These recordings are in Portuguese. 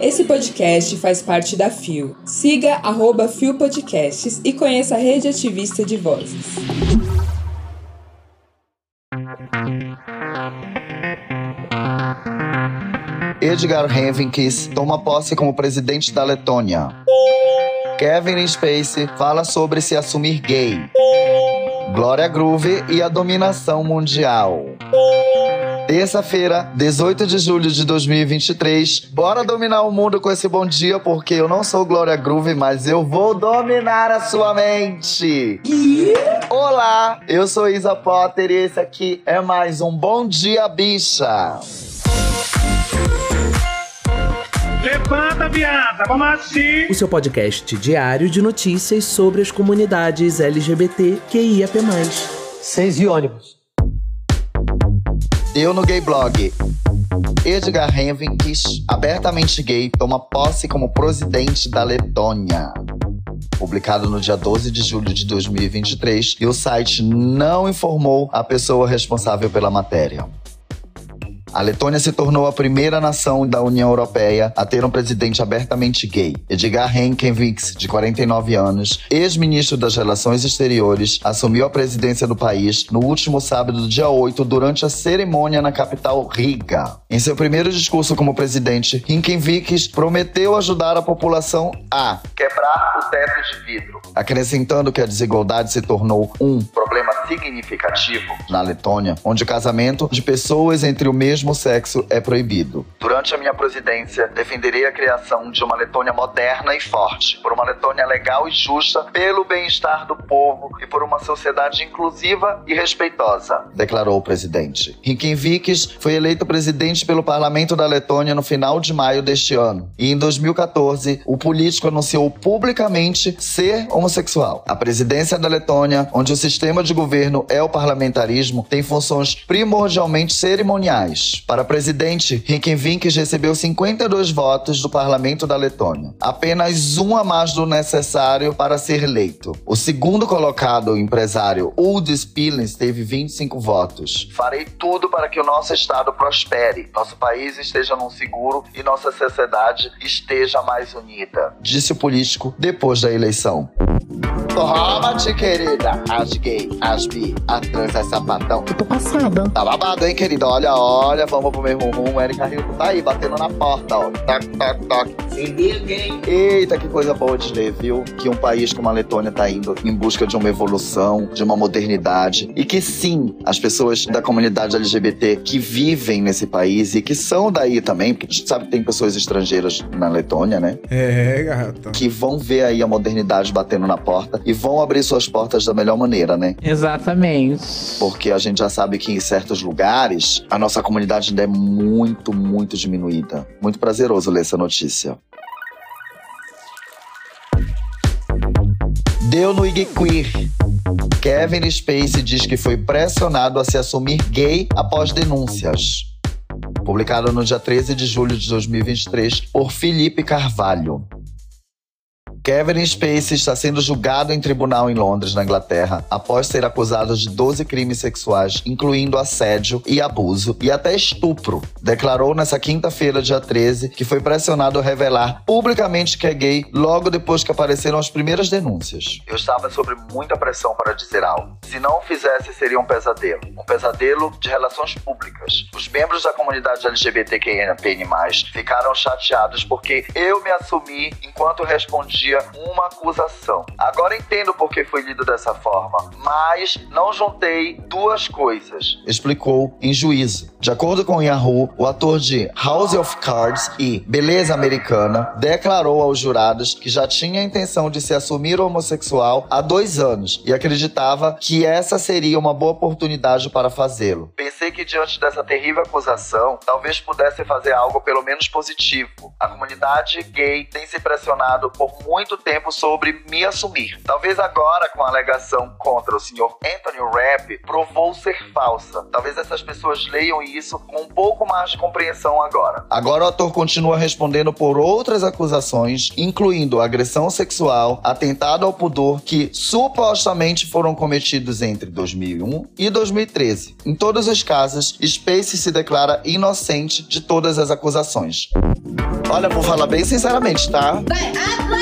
Esse podcast faz parte da FIO. Siga arroba FIO Podcasts e conheça a rede ativista de vozes. Edgar Henriques toma posse como presidente da Letônia. Kevin Spacey fala sobre se assumir gay. Glória Groove e a dominação mundial. Terça-feira, 18 de julho de 2023. Bora dominar o mundo com esse bom dia, porque eu não sou Glória Groove, mas eu vou dominar a sua mente. Olá, eu sou Isa Potter e esse aqui é mais um Bom Dia Bicha. Levanta, viada, vamos assim. O seu podcast diário de notícias sobre as comunidades LGBT QIAP+. Seis e ônibus. Deu no Gay Blog. Edgar Henriques, abertamente gay, toma posse como presidente da Letônia. Publicado no dia 12 de julho de 2023, e o site não informou a pessoa responsável pela matéria. A Letônia se tornou a primeira nação da União Europeia a ter um presidente abertamente gay. Edgar Henriques, de 49 anos, ex-ministro das Relações Exteriores, assumiu a presidência do país no último sábado, dia 8, durante a cerimônia na capital Riga. Em seu primeiro discurso como presidente, Henriques prometeu ajudar a população a quebrar o teto de vidro, acrescentando que a desigualdade se tornou um problema significativo na Letônia, onde o casamento de pessoas entre o mesmo sexo é proibido. Durante a minha presidência, defenderei a criação de uma Letônia moderna e forte, por uma Letônia legal e justa, pelo bem-estar do povo e por uma sociedade inclusiva e respeitosa, declarou o presidente. Henriques foi eleito presidente pelo parlamento da Letônia no final de maio deste ano. E em 2014, o político anunciou publicamente ser homossexual. A presidência da Letônia, onde o sistema de governo é o parlamentarismo, tem funções primordialmente cerimoniais. Para presidente, Henriques recebeu 52 votos do parlamento da Letônia, apenas um a mais do necessário para ser eleito. O segundo colocado, o empresário Uldis Pillens, teve 25 votos. Farei tudo para que o nosso estado prospere, nosso país esteja num seguro e nossa sociedade esteja mais unida, disse o político depois da eleição. Toma-te, querida. As gay, as bi, a trans, é sapatão. Eu tô passada. Tá babado, hein, querida? Olha, olha, vamos pro mesmo rumo. Erika Hilton tá aí, batendo na porta, ó. Toc, toc, toc. Se liga, hein? Eita, que coisa boa de ler, viu? Que um país como a Letônia tá indo em busca de uma evolução, de uma modernidade. E que sim, as pessoas da comunidade LGBT que vivem nesse país e que são daí também, porque a gente sabe que tem pessoas estrangeiras na Letônia, né? É, gata. Que vão ver aí a modernidade batendo na porta e vão abrir suas portas da melhor maneira, né? Exatamente. Porque a gente já sabe que em certos lugares a nossa comunidade ainda é muito, muito diminuída. Muito prazeroso ler essa notícia. Deu no IG Queer. Kevin Spacey diz que foi pressionado a se assumir gay após denúncias. Publicado no dia 13 de julho de 2023 por Felipe Carvalho. Kevin Spacey está sendo julgado em tribunal em Londres, na Inglaterra, após ser acusado de 12 crimes sexuais, incluindo assédio e abuso e até estupro. Declarou nessa quinta-feira, dia 13, que foi pressionado a revelar publicamente que é gay logo depois que apareceram as primeiras denúncias. Eu estava sob muita pressão para dizer algo. Se não o fizesse, seria um pesadelo. Um pesadelo de relações públicas. Os membros da comunidade LGBTQIAPN+, ficaram chateados porque eu me assumi enquanto respondia uma acusação. Agora entendo por que foi lido dessa forma, mas não juntei duas coisas. Explicou em juízo. De acordo com Yahoo, o ator de House of Cards e Beleza Americana declarou aos jurados que já tinha a intenção de se assumir homossexual há dois anos e acreditava que essa seria uma boa oportunidade para fazê-lo. Pensei que diante dessa terrível acusação, talvez pudesse fazer algo pelo menos positivo. A comunidade gay tem se pressionado por muito muito tempo sobre me assumir. Talvez agora, com a alegação contra o senhor Anthony Rapp, provou ser falsa. Talvez essas pessoas leiam isso com um pouco mais de compreensão agora. Agora o ator continua respondendo por outras acusações, incluindo agressão sexual, atentado ao pudor, que supostamente foram cometidos entre 2001 e 2013. Em todos os casos, Space se declara inocente de todas as acusações. Olha, vou falar bem sinceramente, tá? Ai,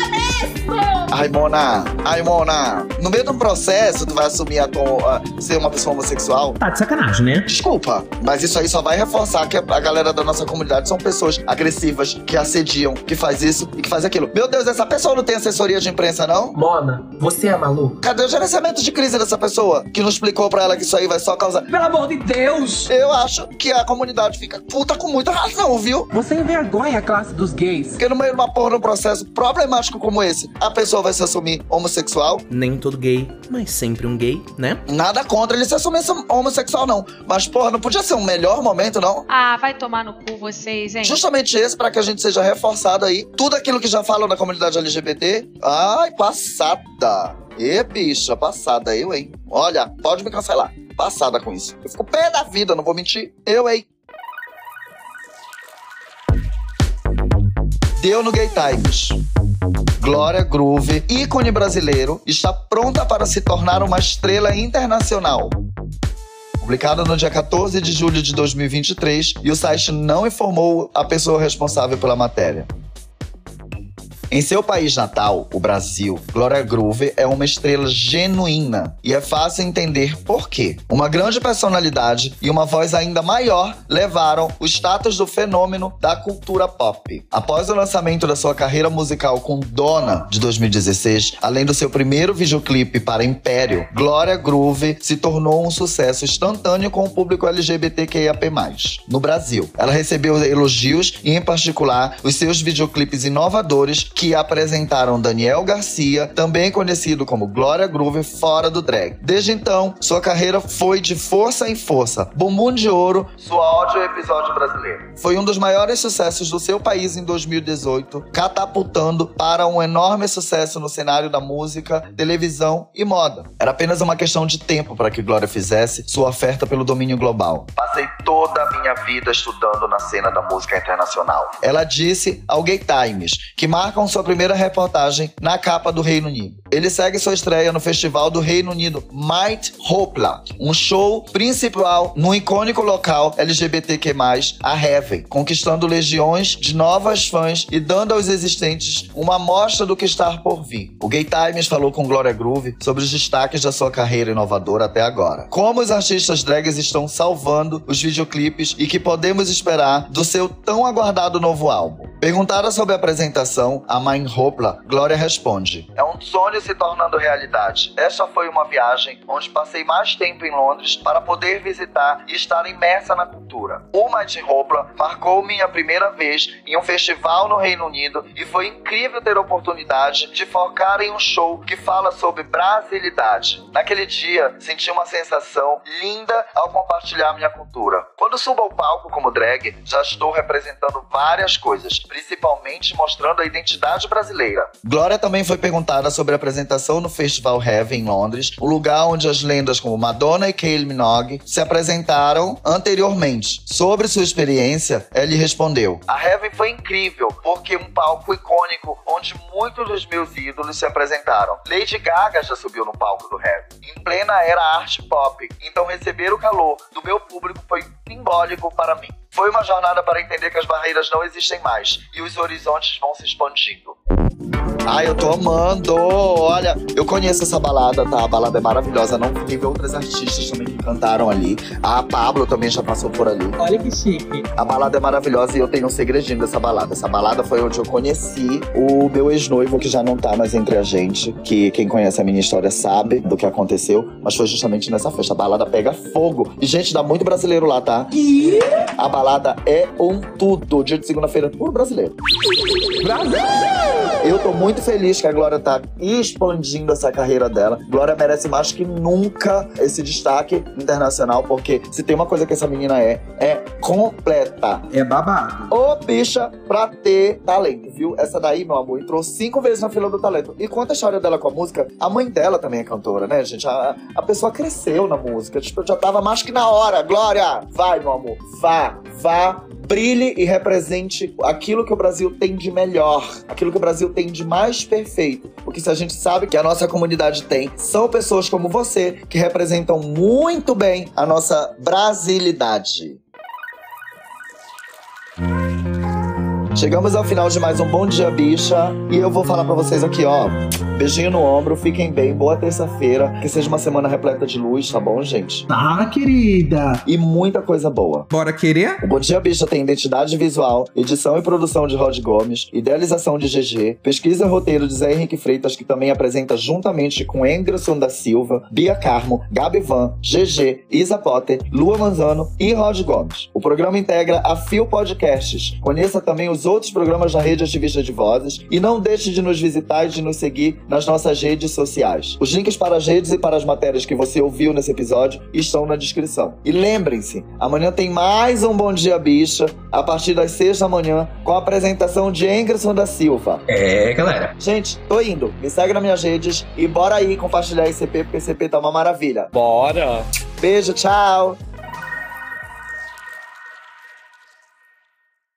Mona, ai, Mona, no meio de um processo, tu vai assumir a tua, a ser uma pessoa homossexual? Tá de sacanagem, né? Desculpa, mas isso aí só vai reforçar que a a galera da nossa comunidade são pessoas agressivas, que assediam, que faz isso e que faz aquilo. Meu Deus, essa pessoa não tem assessoria de imprensa, não? Mona, você é maluco? Cadê o gerenciamento de crise dessa pessoa? Que não explicou pra ela que isso aí vai só causar. Pelo amor de Deus! Eu acho que a comunidade fica puta com muita razão, viu? Você envergonha a classe dos gays. Porque no meio de uma porra, num processo problemático como esse, a pessoa vai se assumir homossexual. Nem todo gay, mas sempre um gay, né? Nada contra ele se assumir homossexual, não. Mas, porra, não podia ser um melhor momento, não? Ah, vai tomar no cu vocês, hein? Justamente esse, pra que a gente seja reforçado aí. Tudo aquilo que já falam na comunidade LGBT. Ai, passada. E bicha, passada, eu, hein? Olha, pode me cancelar. Passada com isso. Eu fico pé da vida, não vou mentir. Eu, hein? Deu no Gay Times. Glória Groove, ícone brasileiro, está pronta para se tornar uma estrela internacional. Publicado no dia 14 de julho de 2023, e o site não informou a pessoa responsável pela matéria. Em seu país natal, o Brasil, Gloria Groove é uma estrela genuína e é fácil entender por quê. Uma grande personalidade e uma voz ainda maior levaram o status do fenômeno da cultura pop. Após o lançamento da sua carreira musical com Dona de 2016, além do seu primeiro videoclipe para Império, Gloria Groove se tornou um sucesso instantâneo com o público LGBTQIAP+. No Brasil, ela recebeu elogios e, em particular, os seus videoclipes inovadores que apresentaram Daniel Garcia, também conhecido como Glória Groove, fora do drag. Desde então, sua carreira foi de força em força. Bumbum de Ouro, sua áudio episódio brasileiro. Foi um dos maiores sucessos do seu país em 2018, catapultando para um enorme sucesso no cenário da música, televisão e moda. Era apenas uma questão de tempo para que Glória fizesse sua oferta pelo domínio global. Passei toda a minha vida estudando na cena da música internacional. Ela disse ao Gay Times que marcam sua primeira reportagem na capa do Reino Unido. Ele segue sua estreia no Festival do Reino Unido Might Hopla, um show principal no icônico local LGBTQ+, a Heaven, conquistando legiões de novas fãs e dando aos existentes uma amostra do que está por vir. O Gay Times falou com Gloria Groove sobre os destaques da sua carreira inovadora até agora. Como os artistas drags estão salvando os videoclipes e que podemos esperar do seu tão aguardado novo álbum. Perguntada sobre a apresentação, a mãe Hopla, Glória responde: É um sonho se tornando realidade. Essa foi uma viagem onde passei mais tempo em Londres para poder visitar e estar imersa na cultura. O Mighty Hopla marcou minha primeira vez em um festival no Reino Unido e foi incrível ter a oportunidade de focar em um show que fala sobre brasilidade. Naquele dia, senti uma sensação linda ao compartilhar minha cultura. Quando subo ao palco como drag, já estou representando várias coisas, principalmente mostrando a identidade brasileira. Glória também foi perguntada sobre a apresentação no Festival Heaven em Londres, o lugar onde as lendas como Madonna e Kylie Minogue se apresentaram anteriormente. Sobre sua experiência, ele respondeu: A Heaven foi incrível, porque um palco icônico onde muitos dos meus ídolos se apresentaram. Lady Gaga já subiu no palco do Heaven, em plena era arte pop, então receber o calor do meu público foi simbólico para mim. Foi uma jornada para entender que as barreiras não existem mais e os horizontes vão se expandindo. Ai, eu tô amando! Olha, eu conheço essa balada, tá? A balada é maravilhosa. Não teve outras artistas também que cantaram ali. A Pablo também já passou por ali. Olha que chique. A balada é maravilhosa e eu tenho um segredinho dessa balada. Essa balada foi onde eu conheci o meu ex-noivo, que já não tá mais entre a gente. Que quem conhece a minha história sabe do que aconteceu. Mas foi justamente nessa festa. A balada pega fogo. E, gente, dá muito brasileiro lá, tá? A balada é um tudo. Dia de segunda-feira, puro brasileiro. Eu tô muito feliz que a Glória tá expandindo essa carreira dela. Glória merece mais que nunca esse destaque internacional, porque se tem uma coisa que essa menina é, é completa. É babado. Ô, bicha, pra ter talento, viu? Essa daí, meu amor, entrou cinco vezes na fila do talento. E conta a história dela com a música. A mãe dela também é cantora, né, gente? A, a pessoa cresceu na música. Tipo, já tava mais que na hora. Glória, vai, meu amor. Vá, vá, brilhe e represente aquilo que o Brasil tem de melhor, aquilo que o Brasil tem de mais perfeito. Porque se a gente sabe que a nossa comunidade tem, são pessoas como você que representam muito bem a nossa brasilidade. Chegamos ao final de mais um Bom Dia Bicha e eu vou falar pra vocês aqui, ó. Beijinho no ombro, fiquem bem, boa terça-feira, que seja uma semana repleta de luz, tá bom, gente? Tá, querida. E muita coisa boa. Bora querer? O Bom Dia Bicha tem identidade visual, edição e produção de Rod Gomes, idealização de GG, pesquisa e roteiro de Zé Henrique Freitas, que também apresenta juntamente com Engerson da Silva, Bia Carmo, Gabi Van, GG, Isa Potter, Lua Manzano e Rod Gomes. O programa integra a Fio Podcasts. Conheça também os outros programas da Rede Ativista de Vozes e não deixe de nos visitar e de nos seguir nas nossas redes sociais. Os links para as redes e para as matérias que você ouviu nesse episódio estão na descrição. E lembrem-se, amanhã tem mais um Bom Dia Bicha, a partir das 6 da manhã, com a apresentação de Engerson da Silva. É, galera. Gente, tô indo. Me segue nas minhas redes e bora aí compartilhar esse CP, porque esse CP tá uma maravilha. Bora! Beijo, tchau!